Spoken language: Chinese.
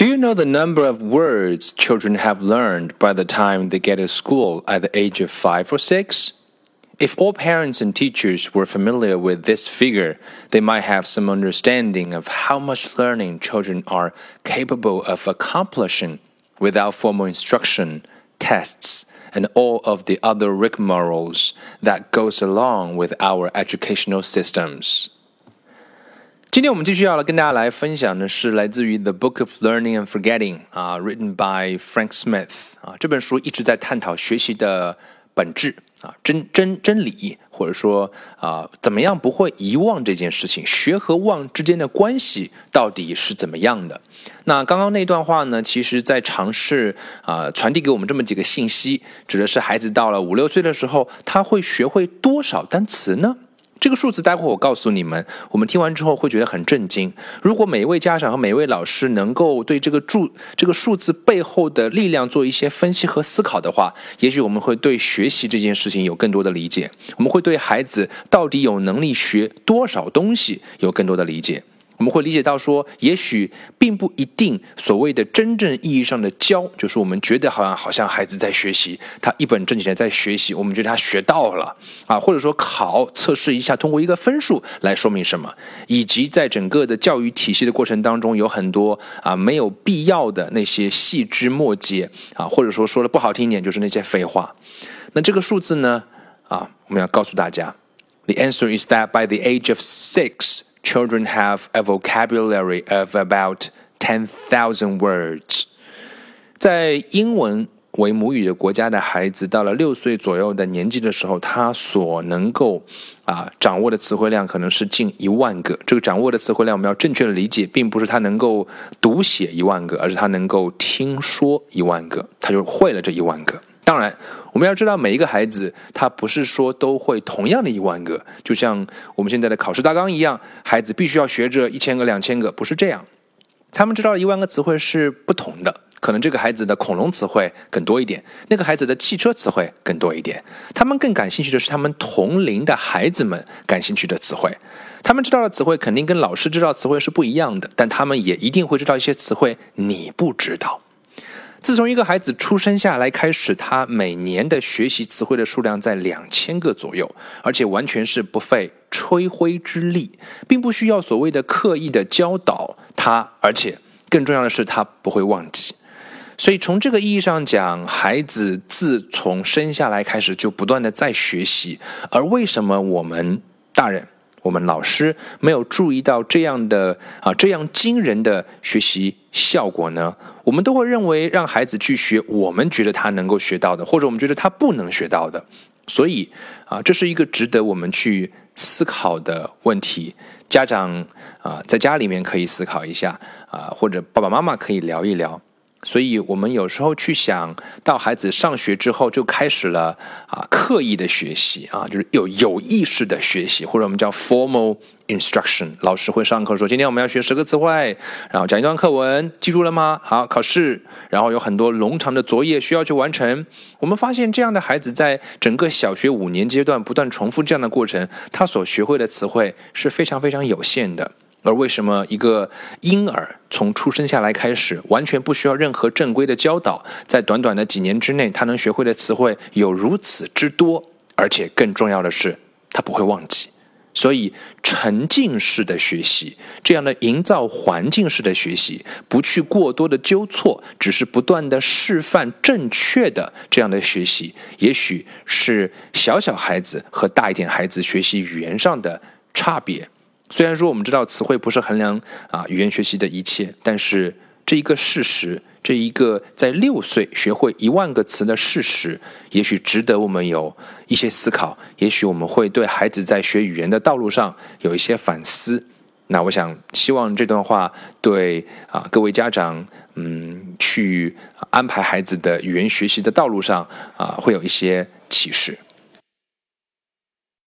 Do you know the number of words children have learned by the time they get to school at the age of five or six? If all parents and teachers were familiar with this figure, they might have some understanding of how much learning children are capable of accomplishing without formal instruction, tests, and all of the other rigmaroles that goes along with our educational systems. 今天我们继续要来跟大家来分享的是来自于《The Book of Learning and Forgetting》啊，written by Frank Smith 啊，这本书一直在探讨学习的本质啊，真真真理，或者说啊，怎么样不会遗忘这件事情，学和忘之间的关系到底是怎么样的？那刚刚那段话呢，其实在尝试啊传递给我们这么几个信息，指的是孩子到了五六岁的时候，他会学会多少单词呢？这个数字，待会儿我告诉你们。我们听完之后会觉得很震惊。如果每一位家长和每一位老师能够对这个注这个数字背后的力量做一些分析和思考的话，也许我们会对学习这件事情有更多的理解。我们会对孩子到底有能力学多少东西有更多的理解。我们会理解到说，也许并不一定所谓的真正意义上的教，就是我们觉得好像好像孩子在学习，他一本正经的在学习，我们觉得他学到了啊，或者说考测试一下，通过一个分数来说明什么，以及在整个的教育体系的过程当中，有很多啊没有必要的那些细枝末节啊，或者说说的不好听一点，就是那些废话。那这个数字呢啊，我们要告诉大家，the answer is that by the age of six。Children have a vocabulary of about 10,000 words. 在英文为母语的国家的孩子，到了六岁左右的年纪的时候，他所能够啊掌握的词汇量可能是近一万个。这个掌握的词汇量，我们要正确的理解，并不是他能够读写一万个，而是他能够听说一万个，他就会了这一万个。当然，我们要知道每一个孩子，他不是说都会同样的一万个，就像我们现在的考试大纲一样，孩子必须要学着一千个、两千个，不是这样。他们知道一万个词汇是不同的，可能这个孩子的恐龙词汇更多一点，那个孩子的汽车词汇更多一点。他们更感兴趣的是他们同龄的孩子们感兴趣的词汇。他们知道的词汇肯定跟老师知道词汇是不一样的，但他们也一定会知道一些词汇你不知道。自从一个孩子出生下来开始，他每年的学习词汇的数量在两千个左右，而且完全是不费吹灰之力，并不需要所谓的刻意的教导他，而且更重要的是他不会忘记。所以从这个意义上讲，孩子自从生下来开始就不断的在学习。而为什么我们大人？我们老师没有注意到这样的啊这样惊人的学习效果呢？我们都会认为让孩子去学我们觉得他能够学到的，或者我们觉得他不能学到的。所以啊，这是一个值得我们去思考的问题。家长啊，在家里面可以思考一下啊，或者爸爸妈妈可以聊一聊。所以我们有时候去想到孩子上学之后就开始了啊刻意的学习啊，就是有有意识的学习，或者我们叫 formal instruction。老师会上课说，今天我们要学十个词汇，然后讲一段课文，记住了吗？好，考试，然后有很多冗长的作业需要去完成。我们发现这样的孩子在整个小学五年阶段不断重复这样的过程，他所学会的词汇是非常非常有限的。而为什么一个婴儿从出生下来开始，完全不需要任何正规的教导，在短短的几年之内，他能学会的词汇有如此之多，而且更重要的是，他不会忘记。所以，沉浸式的学习，这样的营造环境式的学习，不去过多的纠错，只是不断的示范正确的这样的学习，也许是小小孩子和大一点孩子学习语言上的差别。虽然说我们知道词汇不是衡量啊语言学习的一切，但是这一个事实，这一个在六岁学会一万个词的事实，也许值得我们有一些思考。也许我们会对孩子在学语言的道路上有一些反思。那我想希望这段话对啊各位家长，嗯，去安排孩子的语言学习的道路上啊会有一些启示。